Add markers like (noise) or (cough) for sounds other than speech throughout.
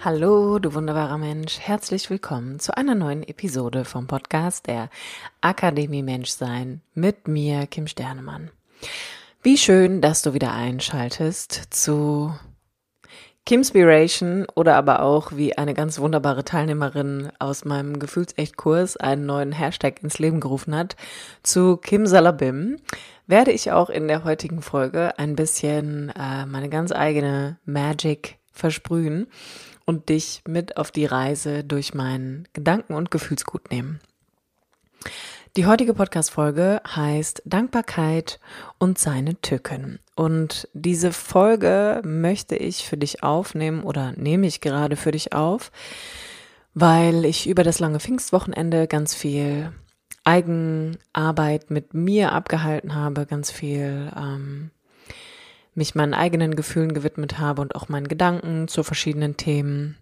Hallo, du wunderbarer Mensch. Herzlich willkommen zu einer neuen Episode vom Podcast der Akademie Menschsein mit mir, Kim Sternemann. Wie schön, dass du wieder einschaltest zu Kimspiration oder aber auch wie eine ganz wunderbare Teilnehmerin aus meinem Gefühlsecht-Kurs einen neuen Hashtag ins Leben gerufen hat, zu Kim Salabim, werde ich auch in der heutigen Folge ein bisschen äh, meine ganz eigene Magic versprühen und dich mit auf die Reise durch meinen Gedanken- und Gefühlsgut nehmen. Die heutige Podcast-Folge heißt Dankbarkeit und seine Tücken. Und diese Folge möchte ich für dich aufnehmen oder nehme ich gerade für dich auf, weil ich über das lange Pfingstwochenende ganz viel Eigenarbeit mit mir abgehalten habe, ganz viel ähm, mich meinen eigenen Gefühlen gewidmet habe und auch meinen Gedanken zu verschiedenen Themen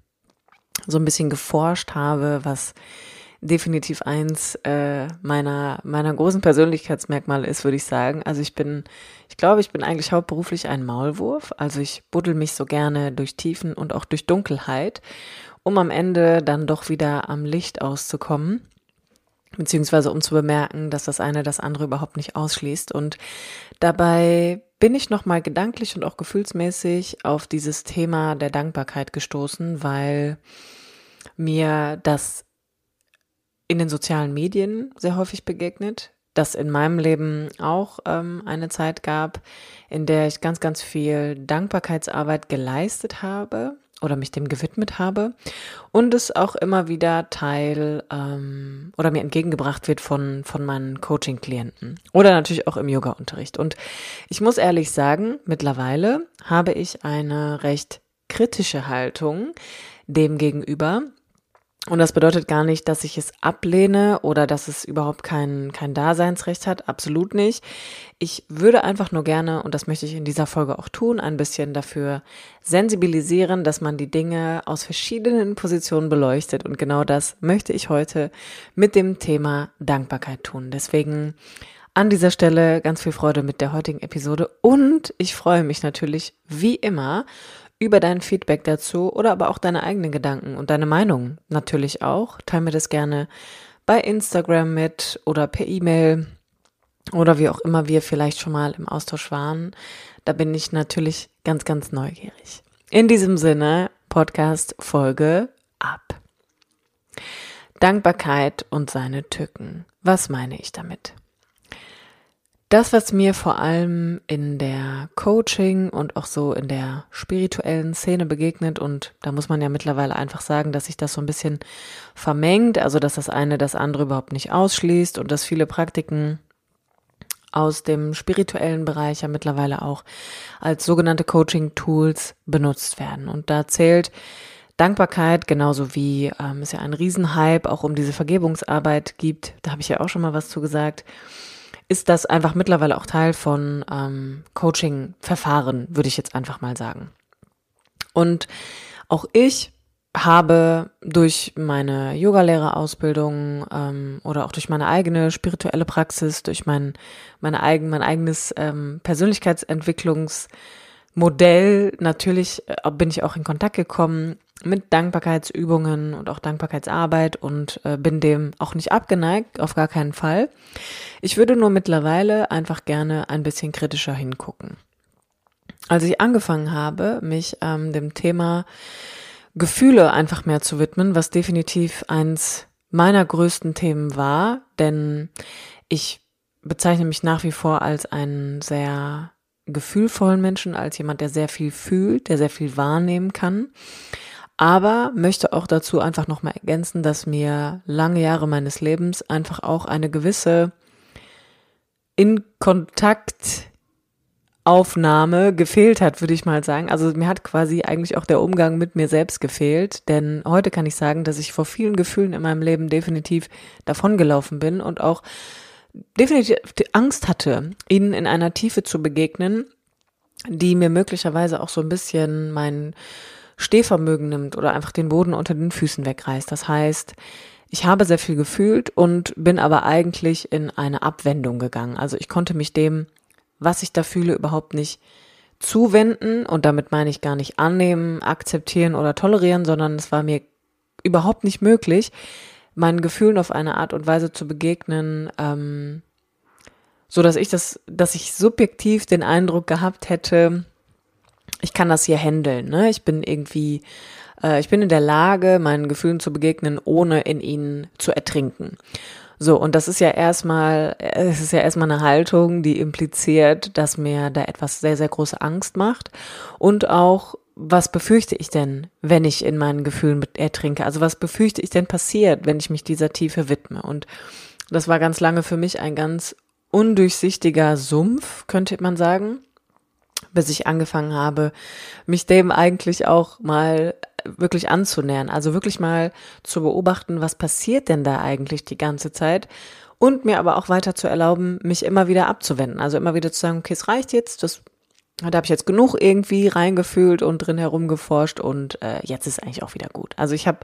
so ein bisschen geforscht habe, was definitiv eins äh, meiner meiner großen Persönlichkeitsmerkmale ist, würde ich sagen. Also ich bin, ich glaube, ich bin eigentlich hauptberuflich ein Maulwurf. Also ich buddel mich so gerne durch Tiefen und auch durch Dunkelheit, um am Ende dann doch wieder am Licht auszukommen beziehungsweise um zu bemerken, dass das eine das andere überhaupt nicht ausschließt. Und dabei bin ich nochmal gedanklich und auch gefühlsmäßig auf dieses Thema der Dankbarkeit gestoßen, weil mir das in den sozialen Medien sehr häufig begegnet, das in meinem Leben auch ähm, eine Zeit gab, in der ich ganz, ganz viel Dankbarkeitsarbeit geleistet habe oder mich dem gewidmet habe und es auch immer wieder Teil ähm, oder mir entgegengebracht wird von, von meinen Coaching-Klienten oder natürlich auch im Yoga-Unterricht. Und ich muss ehrlich sagen, mittlerweile habe ich eine recht kritische Haltung dem gegenüber, und das bedeutet gar nicht, dass ich es ablehne oder dass es überhaupt kein, kein Daseinsrecht hat. Absolut nicht. Ich würde einfach nur gerne, und das möchte ich in dieser Folge auch tun, ein bisschen dafür sensibilisieren, dass man die Dinge aus verschiedenen Positionen beleuchtet. Und genau das möchte ich heute mit dem Thema Dankbarkeit tun. Deswegen an dieser Stelle ganz viel Freude mit der heutigen Episode. Und ich freue mich natürlich wie immer über dein Feedback dazu oder aber auch deine eigenen Gedanken und deine Meinung natürlich auch. Teil mir das gerne bei Instagram mit oder per E-Mail oder wie auch immer wir vielleicht schon mal im Austausch waren. Da bin ich natürlich ganz, ganz neugierig. In diesem Sinne, Podcast Folge ab. Dankbarkeit und seine Tücken. Was meine ich damit? Das, was mir vor allem in der Coaching und auch so in der spirituellen Szene begegnet, und da muss man ja mittlerweile einfach sagen, dass sich das so ein bisschen vermengt, also dass das eine das andere überhaupt nicht ausschließt und dass viele Praktiken aus dem spirituellen Bereich ja mittlerweile auch als sogenannte Coaching-Tools benutzt werden. Und da zählt Dankbarkeit, genauso wie ähm, es ja einen Riesenhype auch um diese Vergebungsarbeit gibt, da habe ich ja auch schon mal was zu gesagt ist das einfach mittlerweile auch Teil von ähm, Coaching-Verfahren, würde ich jetzt einfach mal sagen. Und auch ich habe durch meine Yogalehrerausbildung ähm, oder auch durch meine eigene spirituelle Praxis, durch mein, meine eigen, mein eigenes ähm, Persönlichkeitsentwicklungsmodell, natürlich äh, bin ich auch in Kontakt gekommen mit Dankbarkeitsübungen und auch Dankbarkeitsarbeit und äh, bin dem auch nicht abgeneigt, auf gar keinen Fall. Ich würde nur mittlerweile einfach gerne ein bisschen kritischer hingucken. Als ich angefangen habe, mich ähm, dem Thema Gefühle einfach mehr zu widmen, was definitiv eins meiner größten Themen war, denn ich bezeichne mich nach wie vor als einen sehr gefühlvollen Menschen, als jemand, der sehr viel fühlt, der sehr viel wahrnehmen kann aber möchte auch dazu einfach nochmal ergänzen, dass mir lange Jahre meines Lebens einfach auch eine gewisse in Kontakt Aufnahme gefehlt hat, würde ich mal sagen. Also mir hat quasi eigentlich auch der Umgang mit mir selbst gefehlt, denn heute kann ich sagen, dass ich vor vielen Gefühlen in meinem Leben definitiv davongelaufen bin und auch definitiv Angst hatte, ihnen in einer Tiefe zu begegnen, die mir möglicherweise auch so ein bisschen mein Stehvermögen nimmt oder einfach den Boden unter den Füßen wegreißt. Das heißt, ich habe sehr viel gefühlt und bin aber eigentlich in eine Abwendung gegangen. Also ich konnte mich dem, was ich da fühle, überhaupt nicht zuwenden und damit meine ich gar nicht annehmen, akzeptieren oder tolerieren, sondern es war mir überhaupt nicht möglich, meinen Gefühlen auf eine Art und Weise zu begegnen, ähm, so dass ich das, dass ich subjektiv den Eindruck gehabt hätte, ich kann das hier handeln, ne? Ich bin irgendwie, äh, ich bin in der Lage, meinen Gefühlen zu begegnen, ohne in ihnen zu ertrinken. So, und das ist ja erstmal, es ist ja erstmal eine Haltung, die impliziert, dass mir da etwas sehr, sehr große Angst macht und auch was befürchte ich denn, wenn ich in meinen Gefühlen ertrinke? Also was befürchte ich denn passiert, wenn ich mich dieser Tiefe widme? Und das war ganz lange für mich ein ganz undurchsichtiger Sumpf, könnte man sagen, bis ich angefangen habe, mich dem eigentlich auch mal wirklich anzunähern. Also wirklich mal zu beobachten, was passiert denn da eigentlich die ganze Zeit? Und mir aber auch weiter zu erlauben, mich immer wieder abzuwenden. Also immer wieder zu sagen, okay, es reicht jetzt, das da habe ich jetzt genug irgendwie reingefühlt und drin herumgeforscht und äh, jetzt ist eigentlich auch wieder gut. Also ich habe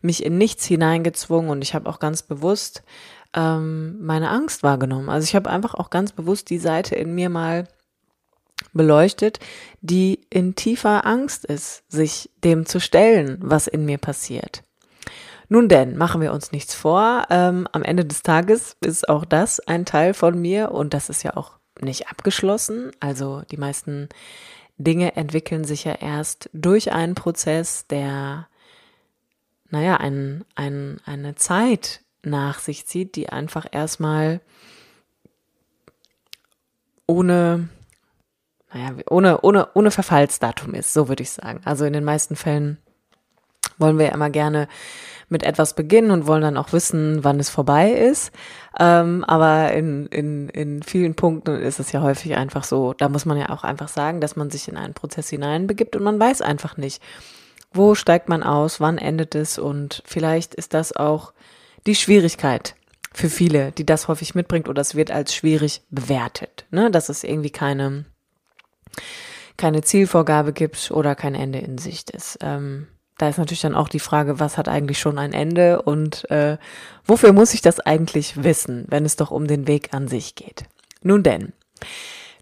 mich in nichts hineingezwungen und ich habe auch ganz bewusst ähm, meine Angst wahrgenommen. Also ich habe einfach auch ganz bewusst die Seite in mir mal beleuchtet, die in tiefer Angst ist, sich dem zu stellen, was in mir passiert. Nun denn, machen wir uns nichts vor. Ähm, am Ende des Tages ist auch das ein Teil von mir und das ist ja auch nicht abgeschlossen. Also die meisten Dinge entwickeln sich ja erst durch einen Prozess, der, naja, ein, ein, eine Zeit nach sich zieht, die einfach erstmal ohne, naja, ohne, ohne, ohne Verfallsdatum ist, so würde ich sagen. Also in den meisten Fällen wollen wir ja immer gerne mit etwas beginnen und wollen dann auch wissen, wann es vorbei ist. Ähm, aber in, in, in vielen Punkten ist es ja häufig einfach so, da muss man ja auch einfach sagen, dass man sich in einen Prozess hineinbegibt und man weiß einfach nicht, wo steigt man aus, wann endet es und vielleicht ist das auch die Schwierigkeit für viele, die das häufig mitbringt oder es wird als schwierig bewertet, ne? dass es irgendwie keine, keine Zielvorgabe gibt oder kein Ende in Sicht ist. Ähm, da ist natürlich dann auch die Frage, was hat eigentlich schon ein Ende und äh, wofür muss ich das eigentlich wissen, wenn es doch um den Weg an sich geht. Nun denn,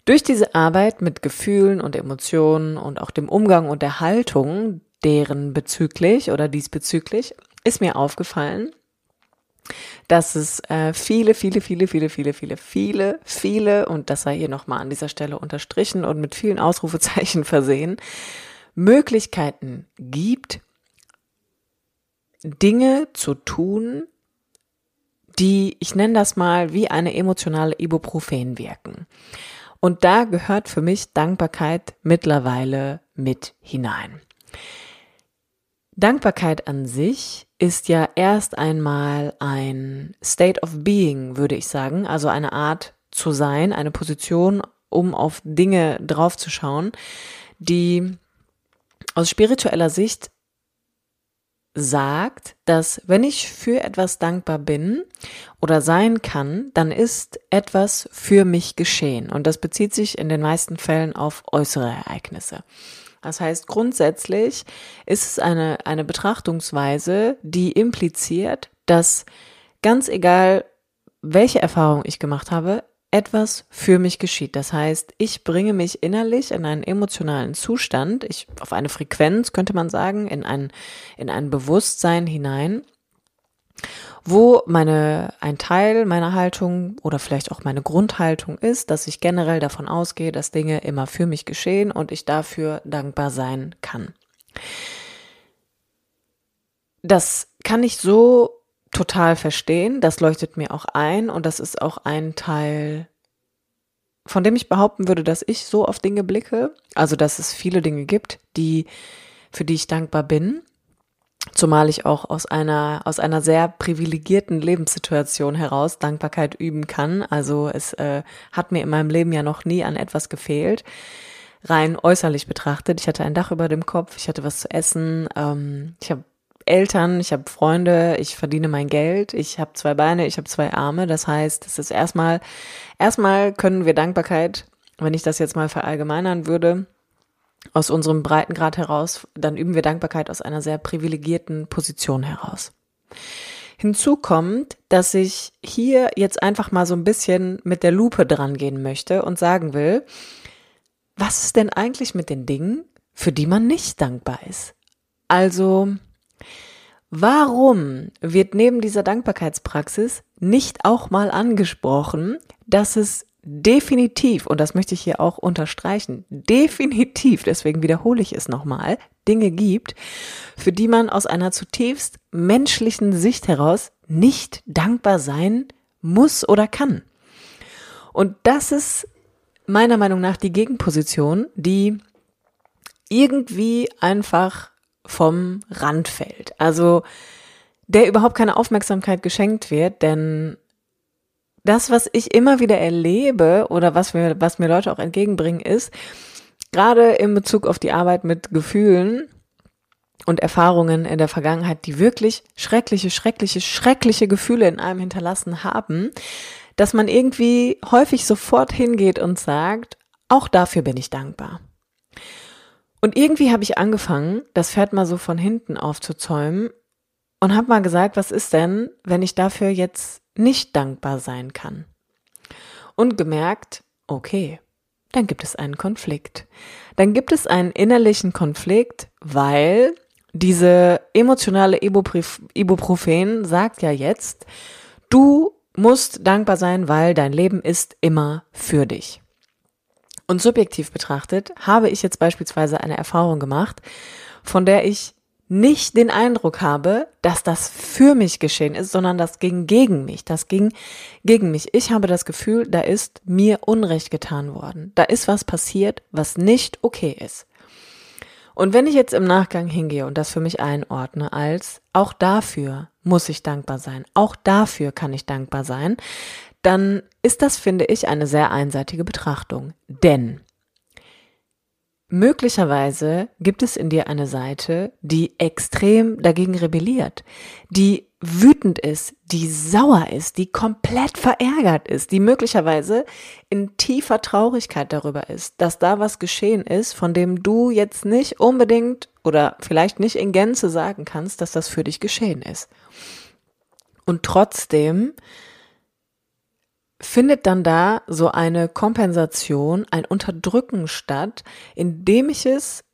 durch diese Arbeit mit Gefühlen und Emotionen und auch dem Umgang und der Haltung, deren bezüglich oder diesbezüglich, ist mir aufgefallen, dass es äh, viele, viele, viele, viele, viele, viele, viele, viele, und das sei hier nochmal an dieser Stelle unterstrichen und mit vielen Ausrufezeichen (laughs) versehen, Möglichkeiten gibt, Dinge zu tun, die, ich nenne das mal, wie eine emotionale Ibuprofen wirken. Und da gehört für mich Dankbarkeit mittlerweile mit hinein. Dankbarkeit an sich ist ja erst einmal ein State of Being, würde ich sagen, also eine Art zu sein, eine Position, um auf Dinge draufzuschauen, die aus spiritueller Sicht sagt, dass wenn ich für etwas dankbar bin oder sein kann, dann ist etwas für mich geschehen. Und das bezieht sich in den meisten Fällen auf äußere Ereignisse. Das heißt, grundsätzlich ist es eine, eine Betrachtungsweise, die impliziert, dass ganz egal, welche Erfahrung ich gemacht habe, etwas für mich geschieht. Das heißt, ich bringe mich innerlich in einen emotionalen Zustand, ich auf eine Frequenz könnte man sagen, in ein in ein Bewusstsein hinein, wo meine ein Teil meiner Haltung oder vielleicht auch meine Grundhaltung ist, dass ich generell davon ausgehe, dass Dinge immer für mich geschehen und ich dafür dankbar sein kann. Das kann ich so total verstehen. Das leuchtet mir auch ein und das ist auch ein Teil, von dem ich behaupten würde, dass ich so auf Dinge blicke. Also, dass es viele Dinge gibt, die, für die ich dankbar bin. Zumal ich auch aus einer, aus einer sehr privilegierten Lebenssituation heraus Dankbarkeit üben kann. Also es äh, hat mir in meinem Leben ja noch nie an etwas gefehlt. Rein äußerlich betrachtet. Ich hatte ein Dach über dem Kopf, ich hatte was zu essen, ähm, ich habe Eltern, ich habe Freunde, ich verdiene mein Geld, ich habe zwei Beine, ich habe zwei Arme. Das heißt, es ist erstmal, erstmal können wir Dankbarkeit, wenn ich das jetzt mal verallgemeinern würde, aus unserem Breitengrad heraus, dann üben wir Dankbarkeit aus einer sehr privilegierten Position heraus. Hinzu kommt, dass ich hier jetzt einfach mal so ein bisschen mit der Lupe dran gehen möchte und sagen will, was ist denn eigentlich mit den Dingen, für die man nicht dankbar ist? Also, warum wird neben dieser Dankbarkeitspraxis nicht auch mal angesprochen, dass es definitiv, und das möchte ich hier auch unterstreichen, definitiv, deswegen wiederhole ich es nochmal, Dinge gibt, für die man aus einer zutiefst menschlichen Sicht heraus nicht dankbar sein muss oder kann. Und das ist meiner Meinung nach die Gegenposition, die irgendwie einfach vom Rand fällt. Also der überhaupt keine Aufmerksamkeit geschenkt wird, denn das, was ich immer wieder erlebe oder was mir, was mir Leute auch entgegenbringen, ist, gerade in Bezug auf die Arbeit mit Gefühlen und Erfahrungen in der Vergangenheit, die wirklich schreckliche, schreckliche, schreckliche Gefühle in einem hinterlassen haben, dass man irgendwie häufig sofort hingeht und sagt, auch dafür bin ich dankbar. Und irgendwie habe ich angefangen, das Pferd mal so von hinten aufzuzäumen und habe mal gesagt, was ist denn, wenn ich dafür jetzt nicht dankbar sein kann? Und gemerkt, okay, dann gibt es einen Konflikt. Dann gibt es einen innerlichen Konflikt, weil diese emotionale Ibuprofen sagt ja jetzt, du musst dankbar sein, weil dein Leben ist immer für dich. Und subjektiv betrachtet habe ich jetzt beispielsweise eine Erfahrung gemacht, von der ich nicht den Eindruck habe, dass das für mich geschehen ist, sondern das ging gegen mich. Das ging gegen mich. Ich habe das Gefühl, da ist mir Unrecht getan worden. Da ist was passiert, was nicht okay ist. Und wenn ich jetzt im Nachgang hingehe und das für mich einordne als, auch dafür muss ich dankbar sein, auch dafür kann ich dankbar sein, dann ist das, finde ich, eine sehr einseitige Betrachtung. Denn Möglicherweise gibt es in dir eine Seite, die extrem dagegen rebelliert, die wütend ist, die sauer ist, die komplett verärgert ist, die möglicherweise in tiefer Traurigkeit darüber ist, dass da was geschehen ist, von dem du jetzt nicht unbedingt oder vielleicht nicht in Gänze sagen kannst, dass das für dich geschehen ist. Und trotzdem findet dann da so eine Kompensation, ein Unterdrücken statt, indem ich es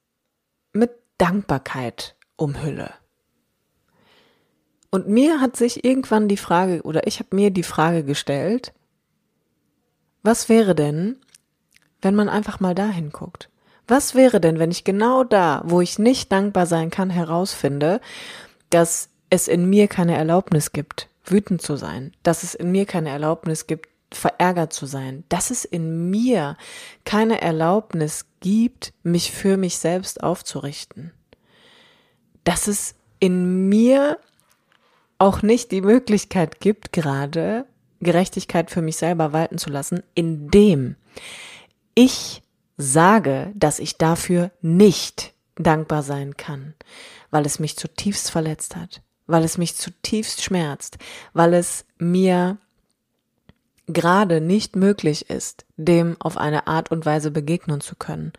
mit Dankbarkeit umhülle. Und mir hat sich irgendwann die Frage, oder ich habe mir die Frage gestellt, was wäre denn, wenn man einfach mal dahin guckt? Was wäre denn, wenn ich genau da, wo ich nicht dankbar sein kann, herausfinde, dass es in mir keine Erlaubnis gibt, wütend zu sein, dass es in mir keine Erlaubnis gibt, verärgert zu sein, dass es in mir keine Erlaubnis gibt, mich für mich selbst aufzurichten, dass es in mir auch nicht die Möglichkeit gibt, gerade Gerechtigkeit für mich selber walten zu lassen, indem ich sage, dass ich dafür nicht dankbar sein kann, weil es mich zutiefst verletzt hat, weil es mich zutiefst schmerzt, weil es mir gerade nicht möglich ist, dem auf eine Art und Weise begegnen zu können,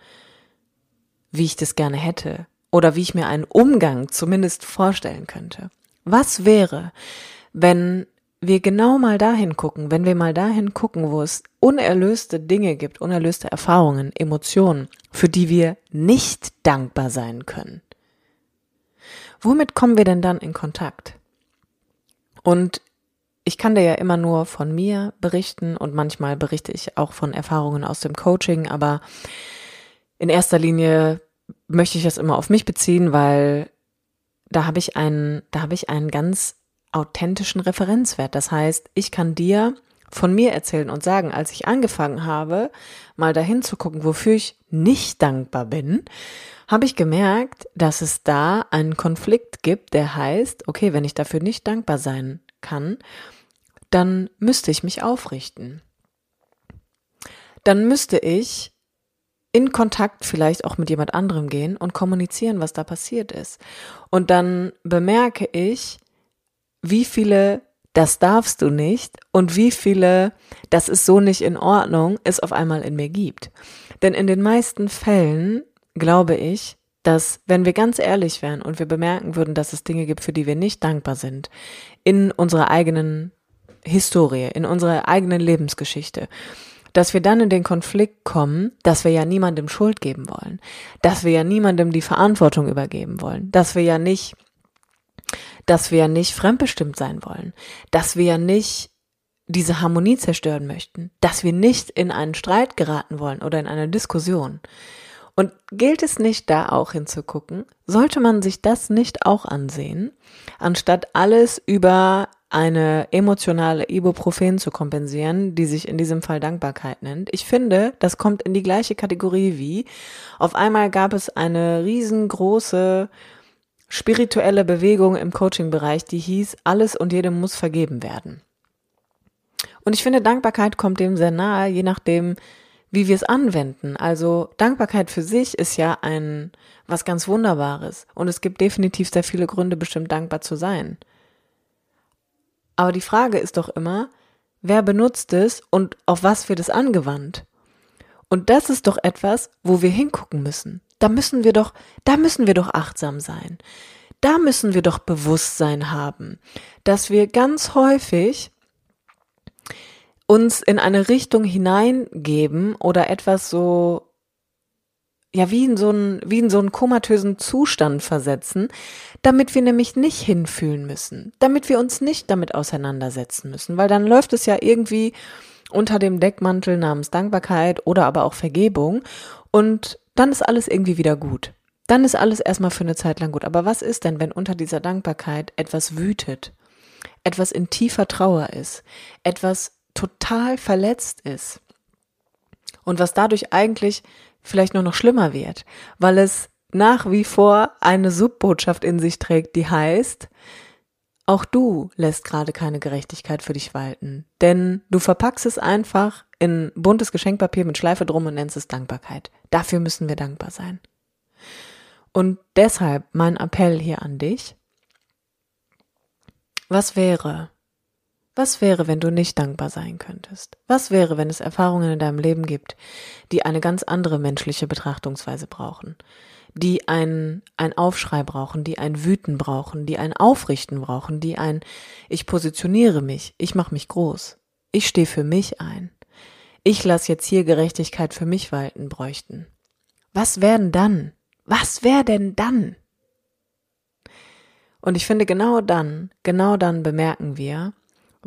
wie ich das gerne hätte oder wie ich mir einen Umgang zumindest vorstellen könnte. Was wäre, wenn wir genau mal dahin gucken, wenn wir mal dahin gucken, wo es unerlöste Dinge gibt, unerlöste Erfahrungen, Emotionen, für die wir nicht dankbar sein können. Womit kommen wir denn dann in Kontakt? Und ich kann dir ja immer nur von mir berichten und manchmal berichte ich auch von Erfahrungen aus dem Coaching, aber in erster Linie möchte ich das immer auf mich beziehen, weil da habe ich einen, da habe ich einen ganz authentischen Referenzwert. Das heißt, ich kann dir von mir erzählen und sagen, als ich angefangen habe, mal dahin zu gucken, wofür ich nicht dankbar bin, habe ich gemerkt, dass es da einen Konflikt gibt, der heißt, okay, wenn ich dafür nicht dankbar sein kann, dann müsste ich mich aufrichten. Dann müsste ich in Kontakt vielleicht auch mit jemand anderem gehen und kommunizieren, was da passiert ist. Und dann bemerke ich, wie viele das darfst du nicht und wie viele das ist so nicht in Ordnung es auf einmal in mir gibt. Denn in den meisten Fällen glaube ich, dass wenn wir ganz ehrlich wären und wir bemerken würden, dass es Dinge gibt, für die wir nicht dankbar sind, in unserer eigenen Historie, in unserer eigenen Lebensgeschichte, dass wir dann in den Konflikt kommen, dass wir ja niemandem Schuld geben wollen, dass wir ja niemandem die Verantwortung übergeben wollen, dass wir ja nicht, dass wir ja nicht fremdbestimmt sein wollen, dass wir ja nicht diese Harmonie zerstören möchten, dass wir nicht in einen Streit geraten wollen oder in eine Diskussion. Und gilt es nicht da auch hinzugucken? Sollte man sich das nicht auch ansehen, anstatt alles über eine emotionale Ibuprofen zu kompensieren, die sich in diesem Fall Dankbarkeit nennt. Ich finde, das kommt in die gleiche Kategorie wie auf einmal gab es eine riesengroße spirituelle Bewegung im Coaching-Bereich, die hieß, alles und jedem muss vergeben werden. Und ich finde, Dankbarkeit kommt dem sehr nahe, je nachdem, wie wir es anwenden. Also Dankbarkeit für sich ist ja ein was ganz Wunderbares. Und es gibt definitiv sehr viele Gründe, bestimmt dankbar zu sein. Aber die Frage ist doch immer, wer benutzt es und auf was wird es angewandt? Und das ist doch etwas, wo wir hingucken müssen. Da müssen wir doch, da müssen wir doch achtsam sein. Da müssen wir doch Bewusstsein haben, dass wir ganz häufig uns in eine Richtung hineingeben oder etwas so ja wie in so einen wie in so einen komatösen Zustand versetzen, damit wir nämlich nicht hinfühlen müssen, damit wir uns nicht damit auseinandersetzen müssen, weil dann läuft es ja irgendwie unter dem Deckmantel namens Dankbarkeit oder aber auch Vergebung und dann ist alles irgendwie wieder gut. Dann ist alles erstmal für eine Zeit lang gut. Aber was ist denn, wenn unter dieser Dankbarkeit etwas wütet, etwas in tiefer Trauer ist, etwas total verletzt ist und was dadurch eigentlich vielleicht nur noch schlimmer wird, weil es nach wie vor eine Subbotschaft in sich trägt, die heißt, auch du lässt gerade keine Gerechtigkeit für dich walten, denn du verpackst es einfach in buntes Geschenkpapier mit Schleife drum und nennst es Dankbarkeit. Dafür müssen wir dankbar sein. Und deshalb mein Appell hier an dich. Was wäre, was wäre, wenn du nicht dankbar sein könntest? Was wäre, wenn es Erfahrungen in deinem Leben gibt, die eine ganz andere menschliche Betrachtungsweise brauchen? Die ein, ein Aufschrei brauchen, die ein Wüten brauchen, die ein Aufrichten brauchen, die ein Ich positioniere mich, ich mache mich groß, ich stehe für mich ein, ich lasse jetzt hier Gerechtigkeit für mich walten bräuchten. Was werden dann? Was wäre denn dann? Und ich finde, genau dann, genau dann bemerken wir,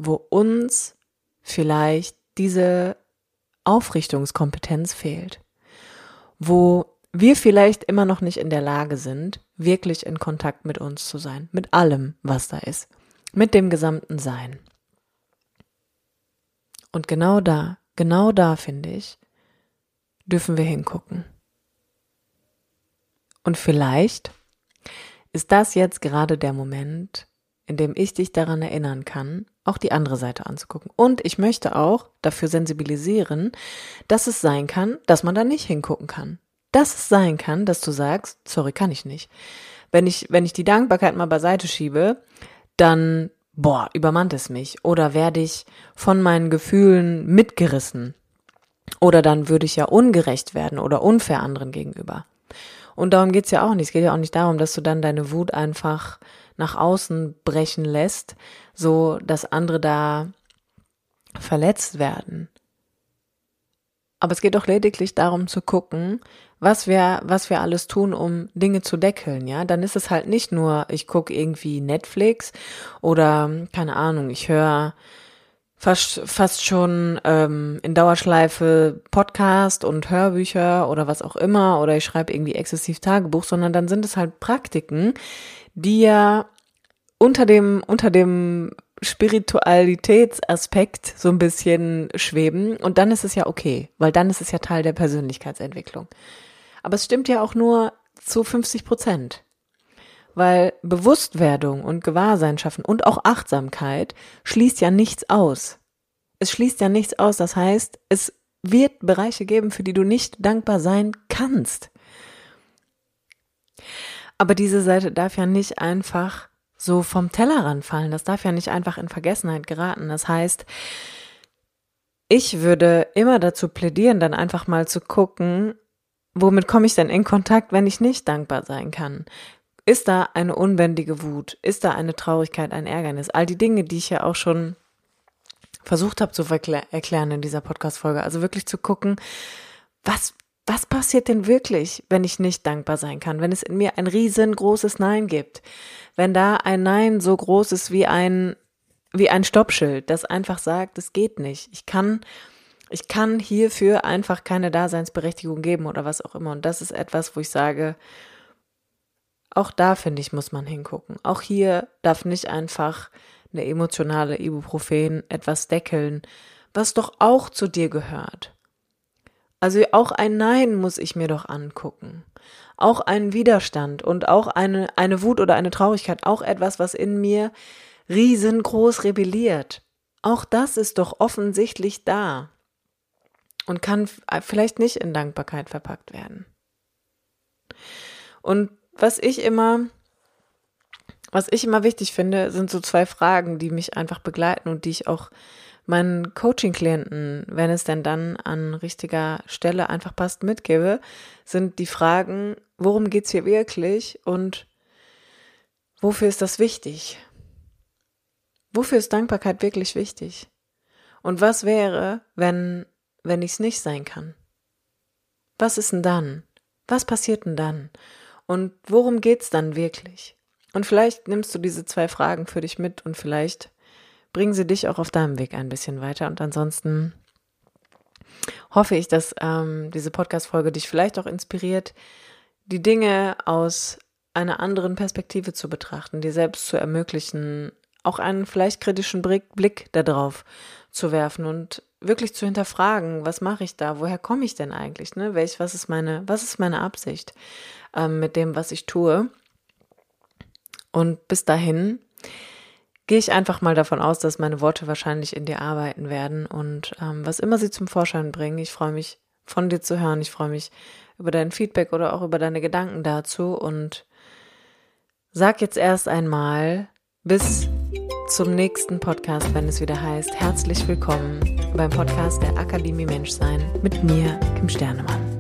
wo uns vielleicht diese Aufrichtungskompetenz fehlt, wo wir vielleicht immer noch nicht in der Lage sind, wirklich in Kontakt mit uns zu sein, mit allem, was da ist, mit dem gesamten Sein. Und genau da, genau da finde ich, dürfen wir hingucken. Und vielleicht ist das jetzt gerade der Moment, in dem ich dich daran erinnern kann, auch die andere Seite anzugucken. Und ich möchte auch dafür sensibilisieren, dass es sein kann, dass man da nicht hingucken kann. Dass es sein kann, dass du sagst, sorry, kann ich nicht. Wenn ich, wenn ich die Dankbarkeit mal beiseite schiebe, dann, boah, übermannt es mich. Oder werde ich von meinen Gefühlen mitgerissen. Oder dann würde ich ja ungerecht werden oder unfair anderen gegenüber. Und darum geht's ja auch nicht. Es geht ja auch nicht darum, dass du dann deine Wut einfach nach außen brechen lässt, so dass andere da verletzt werden. Aber es geht doch lediglich darum zu gucken, was wir, was wir alles tun, um Dinge zu deckeln, ja. Dann ist es halt nicht nur, ich gucke irgendwie Netflix oder keine Ahnung, ich höre fast, fast schon ähm, in Dauerschleife Podcast und Hörbücher oder was auch immer oder ich schreibe irgendwie exzessiv Tagebuch, sondern dann sind es halt Praktiken, die ja unter dem, unter dem Spiritualitätsaspekt so ein bisschen schweben und dann ist es ja okay, weil dann ist es ja Teil der Persönlichkeitsentwicklung. Aber es stimmt ja auch nur zu 50 Prozent. Weil Bewusstwerdung und Gewahrsein schaffen und auch Achtsamkeit schließt ja nichts aus. Es schließt ja nichts aus. Das heißt, es wird Bereiche geben, für die du nicht dankbar sein kannst. Aber diese Seite darf ja nicht einfach so vom Tellerrand fallen. Das darf ja nicht einfach in Vergessenheit geraten. Das heißt, ich würde immer dazu plädieren, dann einfach mal zu gucken, womit komme ich denn in Kontakt, wenn ich nicht dankbar sein kann? Ist da eine unbändige Wut? Ist da eine Traurigkeit, ein Ärgernis? All die Dinge, die ich ja auch schon versucht habe zu erklären in dieser Podcast-Folge. Also wirklich zu gucken, was was passiert denn wirklich, wenn ich nicht dankbar sein kann? Wenn es in mir ein riesengroßes Nein gibt? Wenn da ein Nein so groß ist wie ein, wie ein Stoppschild, das einfach sagt, es geht nicht. Ich kann, ich kann hierfür einfach keine Daseinsberechtigung geben oder was auch immer. Und das ist etwas, wo ich sage, auch da finde ich, muss man hingucken. Auch hier darf nicht einfach eine emotionale Ibuprofen etwas deckeln, was doch auch zu dir gehört. Also auch ein Nein muss ich mir doch angucken. Auch ein Widerstand und auch eine, eine Wut oder eine Traurigkeit, auch etwas, was in mir riesengroß rebelliert. Auch das ist doch offensichtlich da und kann vielleicht nicht in Dankbarkeit verpackt werden. Und was ich immer, was ich immer wichtig finde, sind so zwei Fragen, die mich einfach begleiten und die ich auch meinen Coaching-Klienten, wenn es denn dann an richtiger Stelle einfach passt, mitgebe, sind die Fragen, worum geht's hier wirklich und wofür ist das wichtig? Wofür ist Dankbarkeit wirklich wichtig? Und was wäre, wenn, wenn ich es nicht sein kann? Was ist denn dann? Was passiert denn dann? Und worum geht's dann wirklich? Und vielleicht nimmst du diese zwei Fragen für dich mit und vielleicht bringen sie dich auch auf deinem Weg ein bisschen weiter. Und ansonsten hoffe ich, dass ähm, diese Podcast-Folge dich vielleicht auch inspiriert, die Dinge aus einer anderen Perspektive zu betrachten, dir selbst zu ermöglichen, auch einen vielleicht kritischen Blick darauf zu werfen und wirklich zu hinterfragen, was mache ich da, woher komme ich denn eigentlich, ne? Welch, was ist meine, was ist meine Absicht ähm, mit dem, was ich tue? Und bis dahin gehe ich einfach mal davon aus, dass meine Worte wahrscheinlich in dir arbeiten werden und ähm, was immer sie zum Vorschein bringen. Ich freue mich von dir zu hören. Ich freue mich über dein Feedback oder auch über deine Gedanken dazu und sag jetzt erst einmal bis zum nächsten Podcast, wenn es wieder heißt, herzlich willkommen beim Podcast der Akademie Menschsein mit mir, Kim Sternemann.